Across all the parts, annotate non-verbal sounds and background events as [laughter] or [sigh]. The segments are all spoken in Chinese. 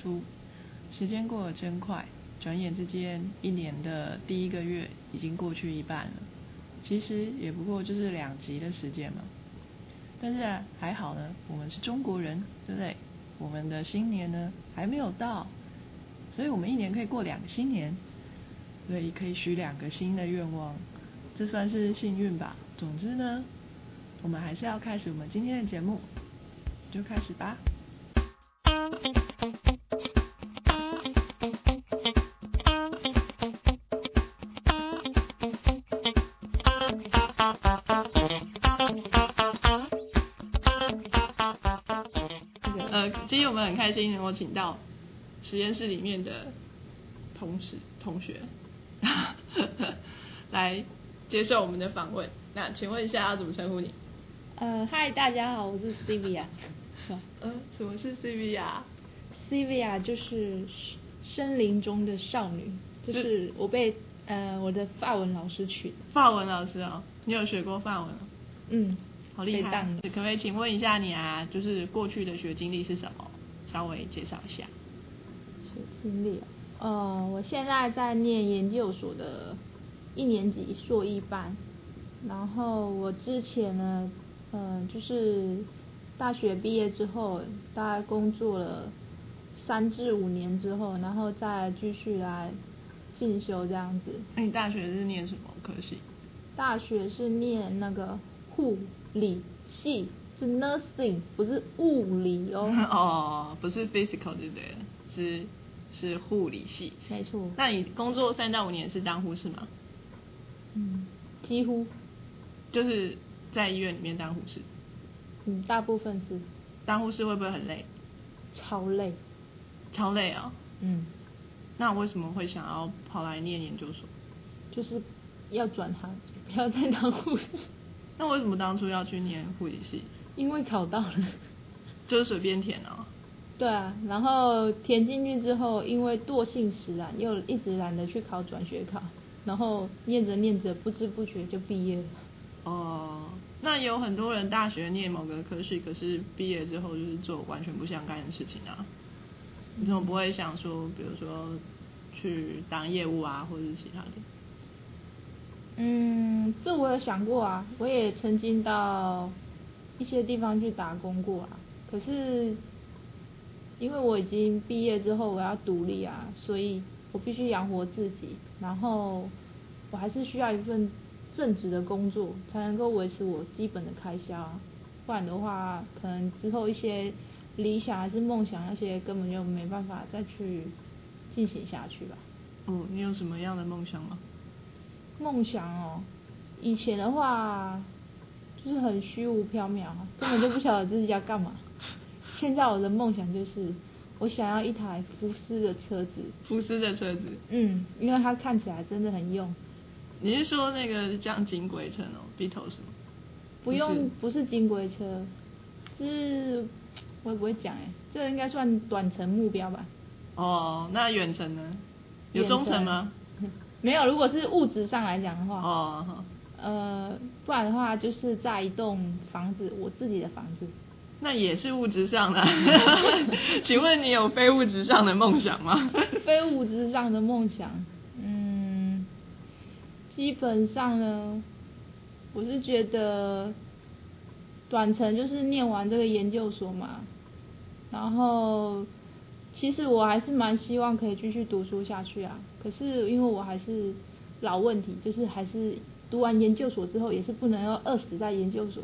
出。时间过得真快，转眼之间，一年的第一个月已经过去一半了。其实也不过就是两集的时间嘛。但是，还好呢，我们是中国人，对不对？我们的新年呢还没有到，所以我们一年可以过两个新年，所以可以许两个新的愿望，这算是幸运吧。总之呢，我们还是要开始我们今天的节目，就开始吧。今天我们很开心能够请到实验室里面的同事同学来接受我们的访问。那请问一下要怎么称呼你？呃，嗨，大家好，我是 Sylvia。呃，什么是 Sylvia？Sylvia 就是森林中的少女，就是我被呃我的法文老师取的。法文老师哦，你有学过法文哦？嗯，好厉害可不可以请问一下你啊，就是过去的学经历是什么？稍微介绍一下。学经历哦，呃，我现在在念研究所的一年级硕一班，然后我之前呢，嗯、就是大学毕业之后，大概工作了三至五年之后，然后再继续来进修这样子。那你大学是念什么科系？大学是念那个护理系，是 nursing，不是物理哦。[laughs] 哦，不是 physical 对不对？是是护理系。没错。那你工作三到五年是当护士吗？嗯，几乎，就是在医院里面当护士。嗯，大部分是当护士会不会很累？超累。超累啊、嗯，那为什么会想要跑来念研究所？就是要转行，不要再当护士，那为什么当初要去念护理系？因为考到了。[laughs] 就是随便填啊。对啊，然后填进去之后，因为惰性使然，又一直懒得去考转学考，然后念着念着，不知不觉就毕业了。哦，那有很多人大学念某个科系，可是毕业之后就是做完全不相干的事情啊。你怎么不会想说，比如说去当业务啊，或者是其他的？嗯，这我有想过啊，我也曾经到一些地方去打工过啊。可是因为我已经毕业之后我要独立啊，所以我必须养活自己，然后我还是需要一份正职的工作，才能够维持我基本的开销啊。不然的话，可能之后一些理想还是梦想那些根本就没办法再去进行下去吧。哦，你有什么样的梦想吗？梦想哦，以前的话就是很虚无缥缈，根本就不晓得自己要干嘛。[laughs] 现在我的梦想就是，我想要一台福斯的车子，福斯的车子，嗯，因为它看起来真的很用，你是说那个像金龟城哦，Beatles 吗？不用不是金龟车，是我也不会讲哎，这个应该算短程目标吧？哦，那远程呢？有中程吗？没有，如果是物质上来讲的话，呃，不然的话就是在一栋房子，我自己的房子。那也是物质上的。[laughs] 请问你有非物质上的梦想吗？非物质上的梦想，嗯，基本上呢，我是觉得短程就是念完这个研究所嘛，然后其实我还是蛮希望可以继续读书下去啊。可是因为我还是老问题，就是还是读完研究所之后也是不能够饿死在研究所，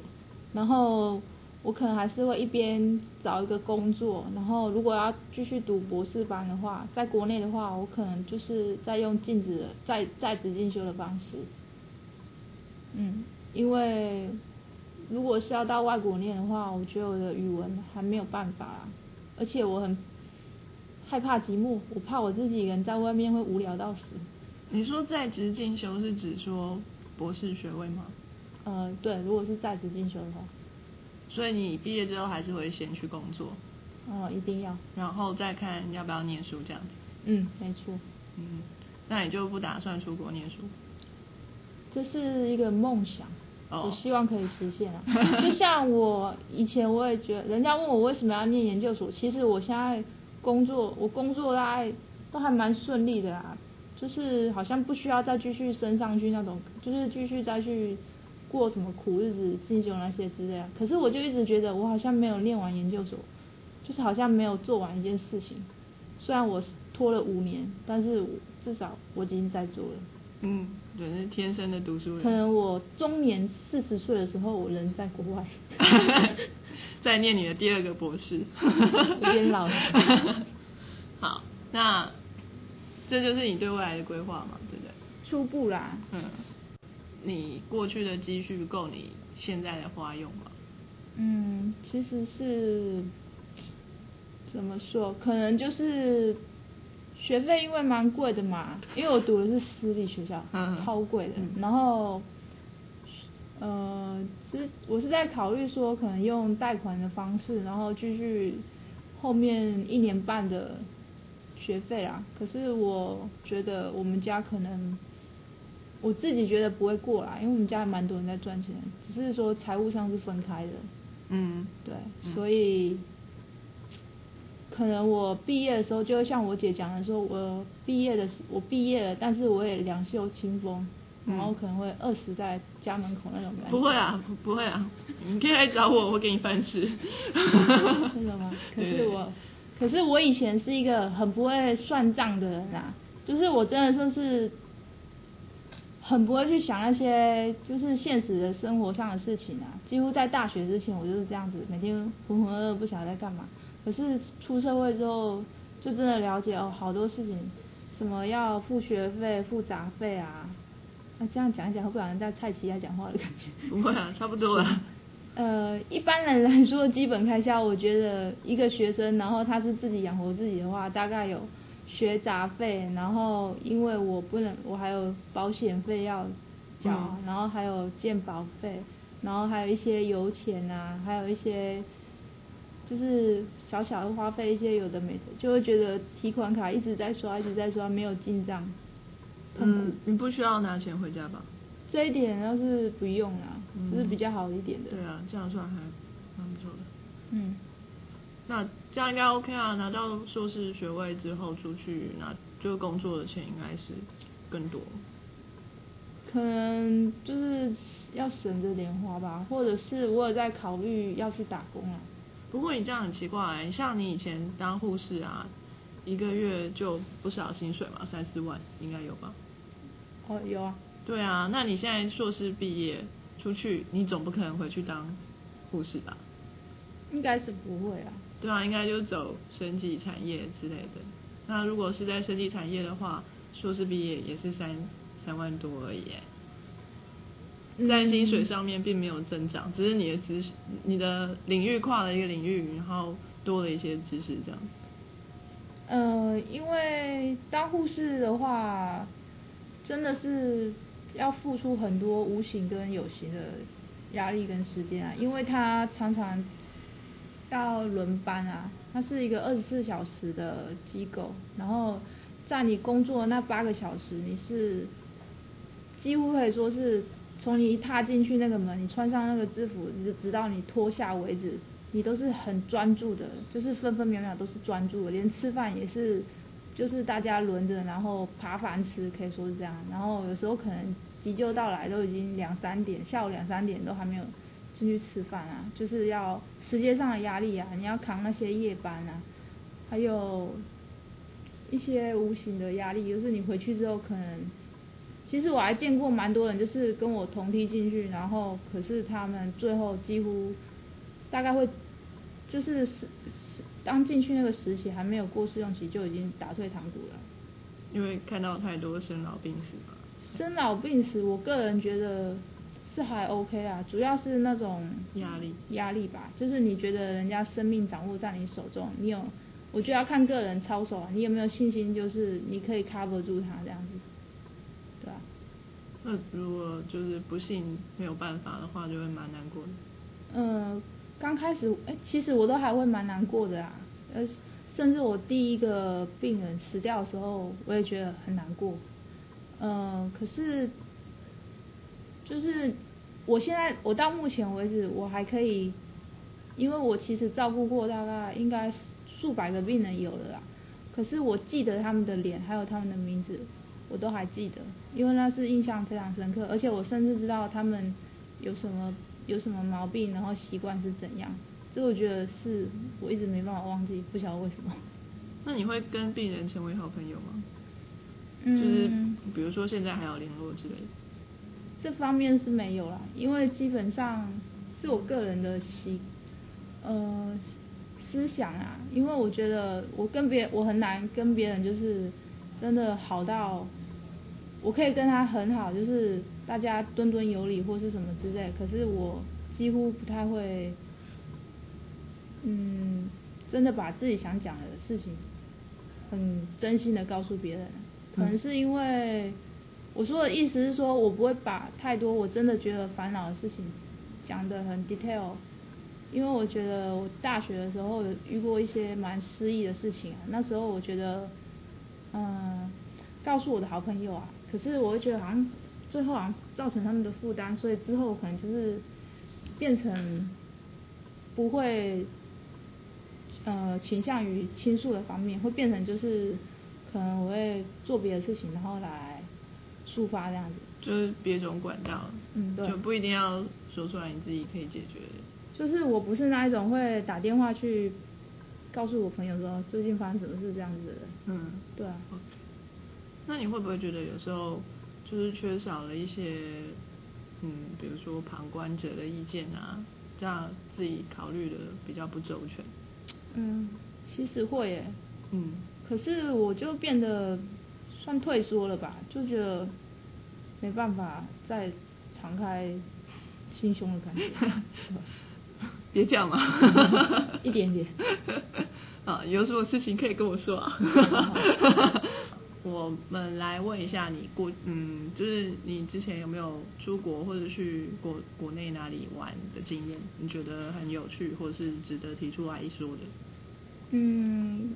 然后我可能还是会一边找一个工作，然后如果要继续读博士班的话，在国内的话，我可能就是在用禁止的在在职进修的方式，嗯，因为如果是要到外国念的话，我觉得我的语文还没有办法，而且我很害怕寂寞，我怕我自己一个人在外面会无聊到死。你说在职进修是指说博士学位吗？呃，对，如果是在职进修的话，所以你毕业之后还是会先去工作，哦、一定要，然后再看要不要念书这样子。嗯，没错，嗯，那你就不打算出国念书？这是一个梦想，我希望可以实现啊。[laughs] 就像我以前我也觉得，人家问我为什么要念研究所，其实我现在工作，我工作大概都还蛮顺利的啊，就是好像不需要再继续升上去那种，就是继续再去过什么苦日子、进修那些之类的。可是我就一直觉得我好像没有念完研究所，就是好像没有做完一件事情。虽然我拖了五年，但是至少我已经在做了。嗯，人是天生的读书人。可能我中年四十岁的时候，我人在国外，[laughs] 在念你的第二个博士，[laughs] 有点老了。[laughs] 好，那这就是你对未来的规划嘛，对不对？初步啦。嗯。你过去的积蓄够你现在的花用吗？嗯，其实是怎么说？可能就是。学费因为蛮贵的嘛，因为我读的是私立学校，嗯超贵的。然后，呃，其实我是在考虑说，可能用贷款的方式，然后继续后面一年半的学费啊。可是我觉得我们家可能，我自己觉得不会过来，因为我们家蛮多人在赚钱，只是说财务上是分开的。嗯，对，所以。可能我毕业的时候，就会像我姐讲的说，我毕业的，我毕业了，但是我也两袖清风，然后可能会饿死在家门口那种感觉。不会啊，不会啊，你可以来找我，我给你饭吃。[laughs] 真的吗？[laughs] 可是我，可是我以前是一个很不会算账的人啊，就是我真的就是，很不会去想那些就是现实的生活上的事情啊。几乎在大学之前，我就是这样子，每天浑浑噩噩，不晓得在干嘛。可是出社会之后，就真的了解哦，好多事情，什么要付学费、付杂费啊，那这样讲一讲，会不会好像在蔡奇亚讲话的感觉？不会啊，差不多了。[laughs] 呃，一般人来说，基本开销，我觉得一个学生，然后他是自己养活自己的话，大概有学杂费，然后因为我不能，我还有保险费要交，然后还有健保费，然后还有一些油钱啊，还有一些。就是小小的花费一些有的没的，就会觉得提款卡一直在刷，一直在刷，没有进账。嗯，你不需要拿钱回家吧？这一点要是不用啊，就是比较好一点的。对啊，这样算还蛮不错的。嗯。那这样应该 OK 啊，拿到硕士学位之后出去，拿就工作的钱应该是更多。可能就是要省着点花吧，或者是我有在考虑要去打工啊。不过你这样很奇怪，像你以前当护士啊，一个月就不少薪水嘛，三四万应该有吧？哦，有啊。对啊，那你现在硕士毕业出去，你总不可能回去当护士吧？应该是不会啊。对啊，应该就走生技产业之类的。那如果是在生技产业的话，硕士毕业也是三三万多而已。在薪水上面并没有增长，只是你的知识、你的领域跨了一个领域，然后多了一些知识这样。呃，因为当护士的话，真的是要付出很多无形跟有形的压力跟时间啊，因为他常常要轮班啊，它是一个二十四小时的机构，然后在你工作那八个小时，你是几乎可以说是。从你一踏进去那个门，你穿上那个制服，直直到你脱下为止，你都是很专注的，就是分分秒秒都是专注的，连吃饭也是，就是大家轮着，然后扒饭吃，可以说是这样。然后有时候可能急救到来都已经两三点，下午两三点都还没有进去吃饭啊，就是要时间上的压力啊，你要扛那些夜班啊，还有一些无形的压力，就是你回去之后可能。其实我还见过蛮多人，就是跟我同梯进去，然后可是他们最后几乎大概会就是实当进去那个时期还没有过试用期就已经打退堂鼓了。因为看到太多生老病死嘛。生老病死，我个人觉得是还 OK 啊，主要是那种压力压力吧，就是你觉得人家生命掌握在你手中，你有，我觉得要看个人操守啊，你有没有信心，就是你可以 cover 住他这样子。对啊，那如果就是不幸没有办法的话，就会蛮难过的。嗯，刚开始哎，其实我都还会蛮难过的啊，呃，甚至我第一个病人死掉的时候，我也觉得很难过。嗯，可是就是我现在我到目前为止我还可以，因为我其实照顾过大概应该数百个病人有了啦，可是我记得他们的脸还有他们的名字，我都还记得，因为那是印象非常深刻，而且我甚至知道他们有什么有什么毛病，然后习惯是怎样，这我觉得是我一直没办法忘记，不晓得为什么。那你会跟病人成为好朋友吗？嗯就是比如说现在还有联络之类的。这方面是没有啦，因为基本上是我个人的习，呃，思想啊，因为我觉得我跟别我很难跟别人就是真的好到，我可以跟他很好，就是大家敦敦有礼或是什么之类，可是我几乎不太会，嗯，真的把自己想讲的事情，很真心的告诉别人，可能是因为。我说的意思是说，我不会把太多我真的觉得烦恼的事情讲得很 detail，因为我觉得我大学的时候有遇过一些蛮失意的事情啊，那时候我觉得，嗯，告诉我的好朋友啊，可是我会觉得好像最后好像造成他们的负担，所以之后可能就是变成不会，呃，倾向于倾诉的方面，会变成就是可能我会做别的事情，然后来。抒发这样子，就是别种管道，嗯，对，就不一定要说出来你自己可以解决的。就是我不是那一种会打电话去告诉我朋友说最近发生什么事这样子的人。嗯，对啊。那你会不会觉得有时候就是缺少了一些，嗯，比如说旁观者的意见啊，这样自己考虑的比较不周全？嗯，其实会耶。嗯。可是我就变得算退缩了吧，就觉得。没办法再敞开心胸的感觉，[laughs] 别这样嘛，[laughs] 一点点。[laughs] 啊，有什么事情可以跟我说啊。我们来问一下你过，嗯，就是你之前有没有出国或者去国国内哪里玩的经验？你觉得很有趣，或是值得提出来一说的？嗯，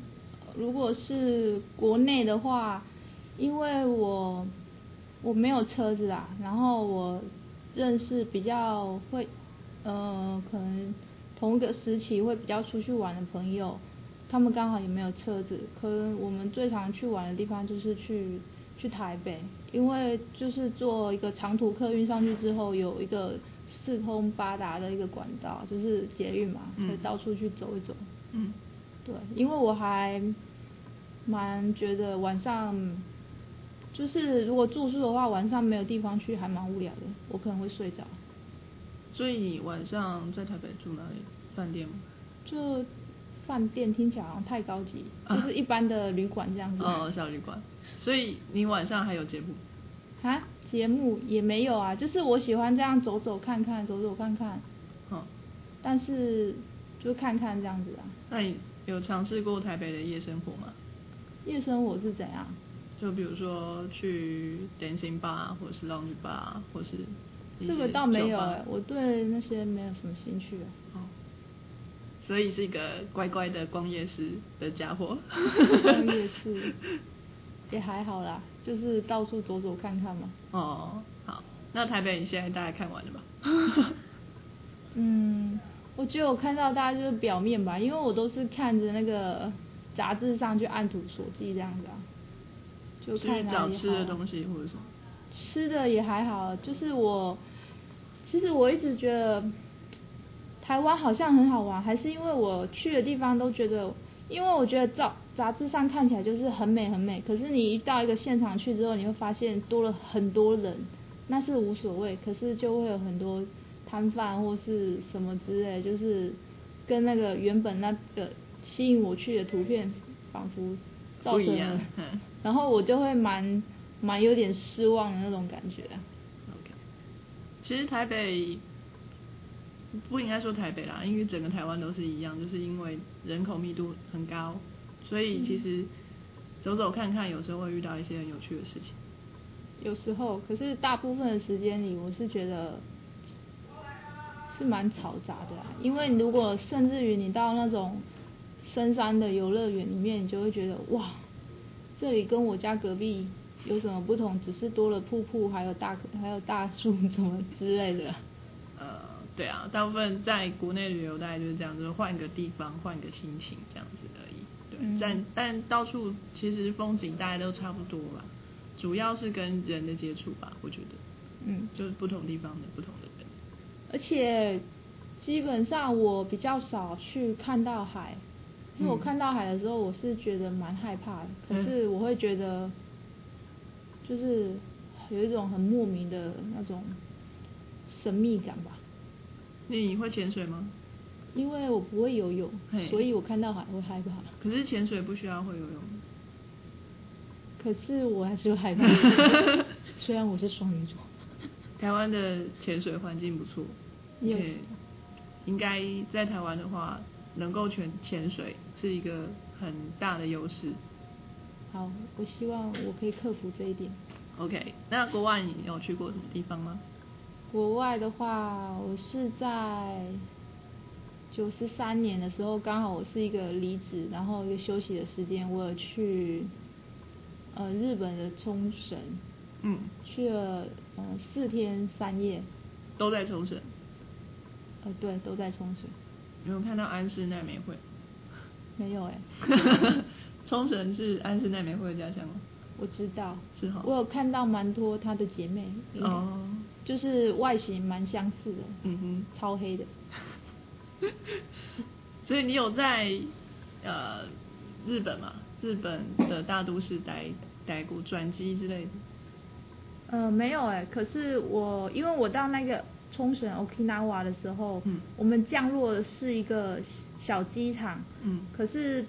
如果是国内的话，因为我。我没有车子啊，然后我认识比较会，呃，可能同一个时期会比较出去玩的朋友，他们刚好也没有车子，可能我们最常去玩的地方就是去去台北，因为就是坐一个长途客运上去之后，有一个四通八达的一个管道，就是捷运嘛，可以到处去走一走。嗯。对，因为我还蛮觉得晚上。就是如果住宿的话，晚上没有地方去，还蛮无聊的。我可能会睡着。所以你晚上在台北住哪里？饭店吗？就饭店听起来好像太高级，就是一般的旅馆这样子。哦，小旅馆。所以你晚上还有节目？啊，节目也没有啊，就是我喜欢这样走走看看，走走看看。嗯。但是就看看这样子啊。那你有尝试过台北的夜生活吗？夜生活是怎样？就比如说去 dancing bar 或者是 lounge bar 或是这个倒没有哎，我对那些没有什么兴趣哦，所以是一个乖乖的逛夜市的家伙。逛夜市 [laughs] 也还好啦，就是到处走走看看嘛。哦，好，那台北你现在大概看完了吧？[laughs] 嗯，我觉得我看到大家就是表面吧，因为我都是看着那个杂志上去按图索骥这样子啊。就去找吃的东西或者什么，吃的也还好，就是我，其实我一直觉得台湾好像很好玩，还是因为我去的地方都觉得，因为我觉得照杂志上看起来就是很美很美，可是你一到一个现场去之后，你会发现多了很多人，那是无所谓，可是就会有很多摊贩或是什么之类，就是跟那个原本那个吸引我去的图片仿佛造成了。[laughs] 然后我就会蛮蛮有点失望的那种感觉。OK，其实台北不应该说台北啦，因为整个台湾都是一样，就是因为人口密度很高，所以其实走走看看，有时候会遇到一些很有趣的事情。有时候，可是大部分的时间里，我是觉得是蛮嘈杂的。因为如果甚至于你到那种深山的游乐园里面，你就会觉得哇。这里跟我家隔壁有什么不同？只是多了瀑布，还有大还有大树什么之类的。呃，对啊，大部分在国内旅游大概就是这样，就是换个地方，换个心情这样子而已。对，嗯但但到处其实风景大概都差不多吧，主要是跟人的接触吧，我觉得，嗯，就是不同地方的不同的人。而且基本上我比较少去看到海，因为我嗯看到海的时候，我是觉得蛮害怕的。可嗯是我会觉得，就是有一种很莫名的那种神秘感吧。你会潜水吗？因为我不会游泳嘿，所以我看到海会害怕。可是潜水不需要会游泳。可是我还是会害怕，[laughs] 虽然我是双鱼座。台湾的潜水环境不错，Yes 对应该在台湾的话，能够潜潜水是一个很大的优势。好，我希望我可以克服这一点。OK，那国外你有去过什么地方吗？国外的话，我是在九十三年的时候，刚好我是一个离职，然后一个休息的时间，我有去呃日本的冲绳，嗯，去了呃四天三夜，都在冲绳。呃对，都在冲绳。有没有看到安室奈美惠？没有哎、[laughs] 冲绳是安室奈美惠的家乡吗？我知道，是哈我有看到蛮多她的姐妹，哦，就是外形蛮相似的，嗯哼超黑的。[laughs] 所以你有在呃日本嘛？日本的大都市待待过，转机之类的。呃，没有哎、可是我因为我到那个冲绳 Okinawa 的时候，嗯我们降落的是一个小机场，嗯可是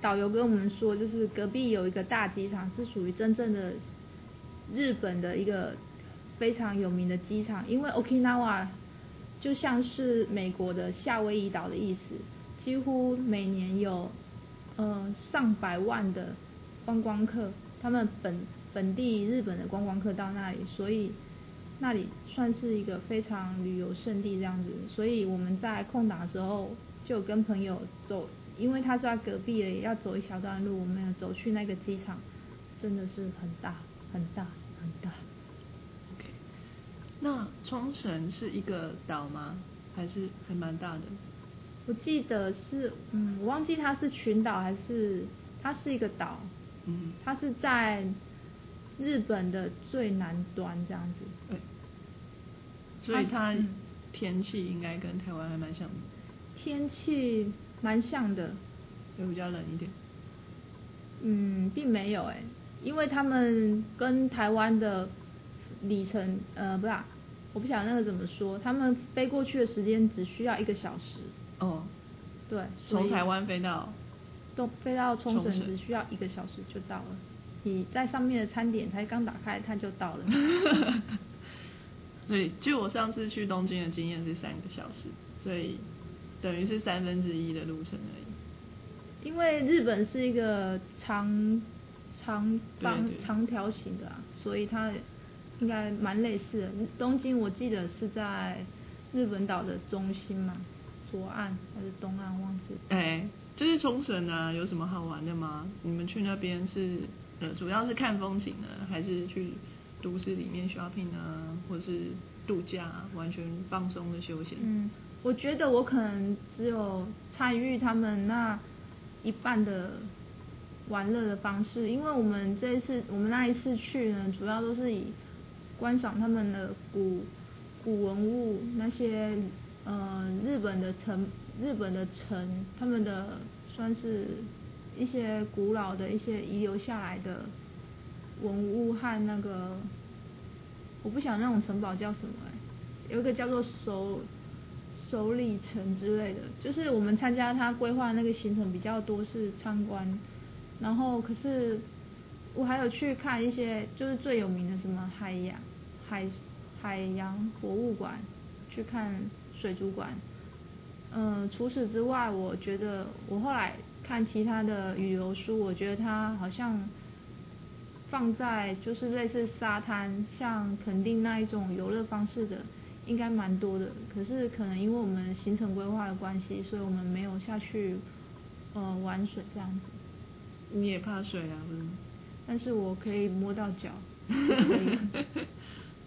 导游跟我们说，就是隔壁有一个大机场，是属于真正的日本的一个非常有名的机场，因为 Okinawa 就像是美国的夏威夷岛的意思，几乎每年有呃上百万的观光客，他们本本地日本的观光客到那里，所以那里算是一个非常旅游胜地这样子。所以我们在空档的时候就跟朋友走，因为他是在隔壁而已，要走一小段路，我们有走去那个机场，真的是很大很大很大。那冲绳是一个岛吗？还是还蛮大的？我记得是，嗯，我忘记它是群岛还是它是一个岛，嗯，它是在日本的最南端这样子。对。所以它嗯天气应该跟台湾还蛮像的，天气蛮像的，会比较冷一点。嗯，并没有哎、因为他们跟台湾的里程，呃，不是啊、我不晓得那个怎么说，他们飞过去的时间只需要一个小时，哦，对，从台湾飞到东飞到冲冲绳。绳只需要一个小时就到了，你在上面的餐点才刚打开，它就到了。[laughs] 对，据我上次去东京的经验是三个小时，所以等于是三分之一的路程而已。因为日本是一个长长方长条形的啊，所以它应该蛮类似的。东京我记得是在日本岛的中心嘛，左岸还是东岸忘记。哎，就是冲绳啊，有什么好玩的吗？你们去那边是呃，主要是看风景呢，还是去都市里面 shopping 啊，或是度假、完全放松的休闲？嗯，我觉得我可能只有参与他们那一半的玩乐的方式，因为我们这一次我们那一次去呢，主要都是以观赏他们的古古文物那些呃日本的城日本的城他们的算是一些古老的一些遗留下来的文物和那个我不晓得那种城堡叫什么、有一个叫做首首里城之类的，就是我们参加他规划那个行程比较多是参观，然后可是我还有去看一些就是最有名的什么海洋海海洋博物馆，去看水族馆。嗯，除此之外，我觉得我后来看其他的旅游书，我觉得它好像放在就是类似沙滩，像垦丁那一种游乐方式的，应该蛮多的。可是可能因为我们行程规划的关系，所以我们没有下去呃玩水这样子。你也怕水啊，嗯？但是我可以摸到脚。[laughs]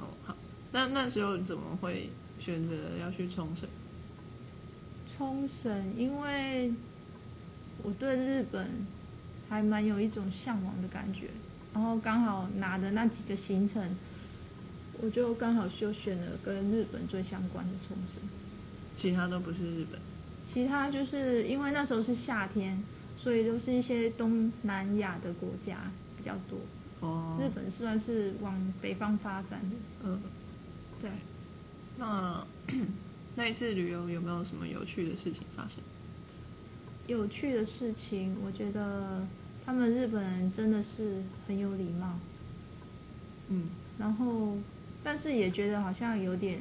哦，好，那那时候你怎么会选择要去冲绳？冲绳，因为我对日本还蛮有一种向往的感觉，然后刚好拿的那几个行程，我就刚好就选了跟日本最相关的冲绳。其他都不是日本。其他就是因为那时候是夏天，所以都是一些东南亚的国家比较多。哦。日本算是往北方发展的。嗯。对。那 [coughs] 那一次旅游有没有什么有趣的事情发生？有趣的事情，我觉得他们日本人真的是很有礼貌。嗯。然后，但是也觉得好像有点。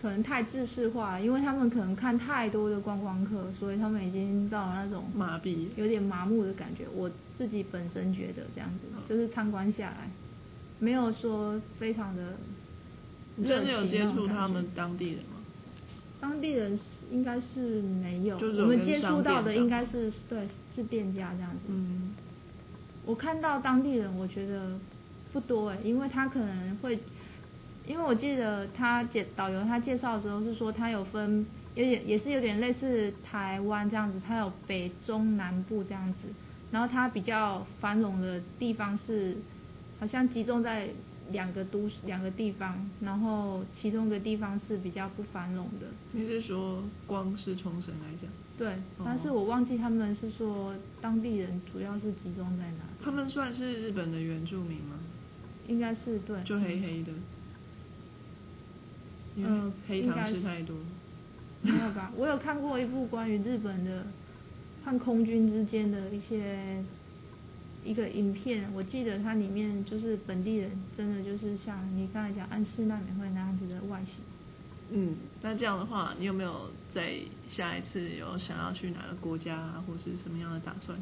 可能太制式化，因为他们可能看太多的观光客，所以他们已经到了那种麻痹，有点麻木的感觉。我自己本身觉得这样子，就是参观下来，没有说非常的。你真的有接触他们当地人吗？当地人应该是没有，我们接触到的应该是对是店家这样子。嗯。我看到当地人，我觉得不多哎，因为他可能会。因为我记得他介导游他介绍的时候是说他有分有点也是有点类似台湾这样子，他有北中南部这样子，然后他比较繁荣的地方是好像集中在两个都市两个地方，然后其中一个地方是比较不繁荣的。你是说光是冲绳来讲？对，但是我忘记他们是说当地人主要是集中在哪？他们算是日本的原住民吗？应该是对。就黑黑的。嗯，黑糖吃太多。[laughs] 没有吧？我有看过一部关于日本的和空军之间的一些一个影片，我记得它里面就是本地人真的就是像你刚才讲安室奈美惠那样子的外形。嗯，那这样的话，你有没有在下一次有想要去哪个国家啊或是什么样的打算？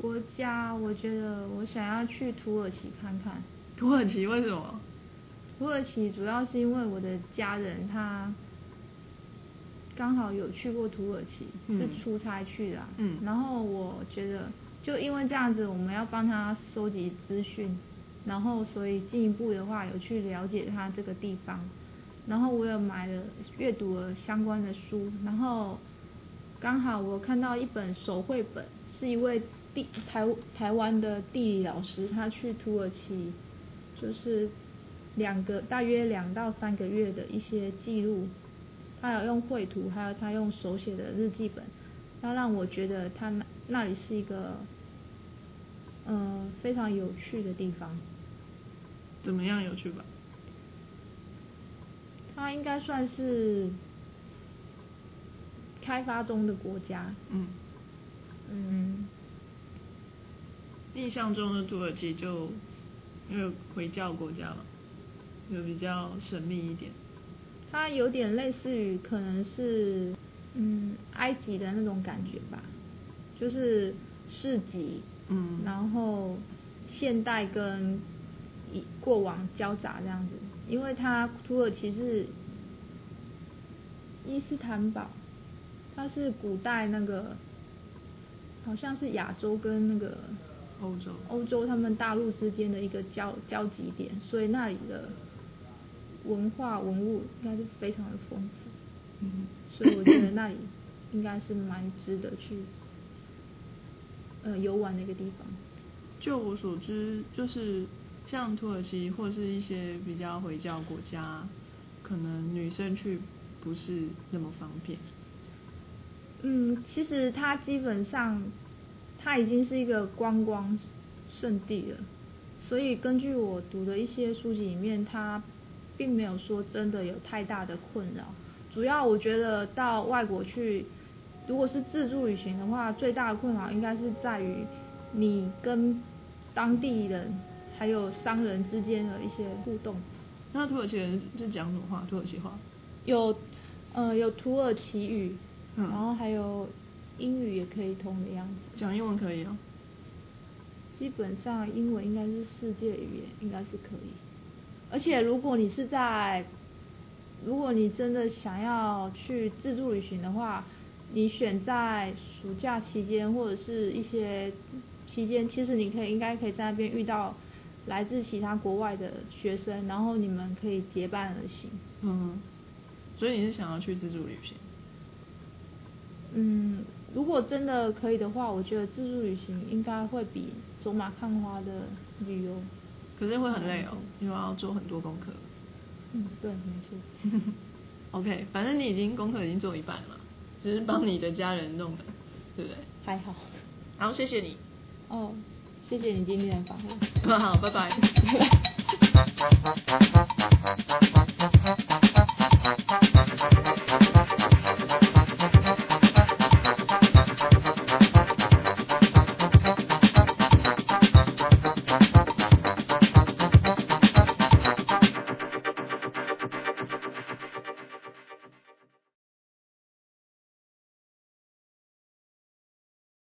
国家，我觉得我想要去土耳其看看。土耳其为什么？土耳其主要是因为我的家人他刚好有去过土耳其，是出差去的，嗯。然后我觉得就因为这样子，我们要帮他收集资讯，然后所以进一步的话有去了解他这个地方，然后我有买了阅读了相关的书，然后刚好我看到一本手绘本，是一位地台台湾的地理老师，他去土耳其就是。两个大约两到三个月的一些记录，他有用绘图，还有他用手写的日记本，他让我觉得他那那里是一个，嗯，非常有趣的地方。怎么样有趣吧？它应该算是开发中的国家。嗯。嗯。印象中的土耳其就因为回教国家嘛。有比较神秘一点，它有点类似于可能是嗯埃及的那种感觉吧，就是市集，嗯，然后现代跟以过往交杂这样子，因为它土耳其是伊斯坦堡，它是古代那个好像是亚洲跟那个欧洲。欧洲他们大陆之间的一个交交集点，所以那里的。文化文物应该是非常的丰富，嗯，所以我觉得那里应该是蛮值得去呃游玩的一个地方。就我所知，就是像土耳其或是一些比较回教国家，可能女生去不是那么方便。嗯，其实它基本上它已经是一个观光圣地了，所以根据我读的一些书籍里面，它并没有说真的有太大的困扰，主要我觉得到外国去，如果是自助旅行的话，最大的困扰应该是在于你跟当地人还有商人之间的一些互动。那土耳其人是讲什么话？土耳其话？有，呃，有土耳其语，然后还有英语也可以通的样子。讲英文可以哦。基本上英文应该是世界语言，应该是可以。而且如果你是在，如果你真的想要去自助旅行的话，你选在暑假期间或者是一些期间，其实你可以应该可以在那边遇到来自其他国外的学生，然后你们可以结伴而行。嗯，所以你是想要去自助旅行？嗯，如果真的可以的话，我觉得自助旅行应该会比走马看花的旅游。可是会很累哦，因为要做很多功课。嗯，对，没错。[laughs] OK，反正你已经功课已经做一半了嘛，只是帮你的家人弄的，[laughs] 对不对？还好。好，谢谢你。哦，谢谢你今天的访问。[laughs] 好，拜拜。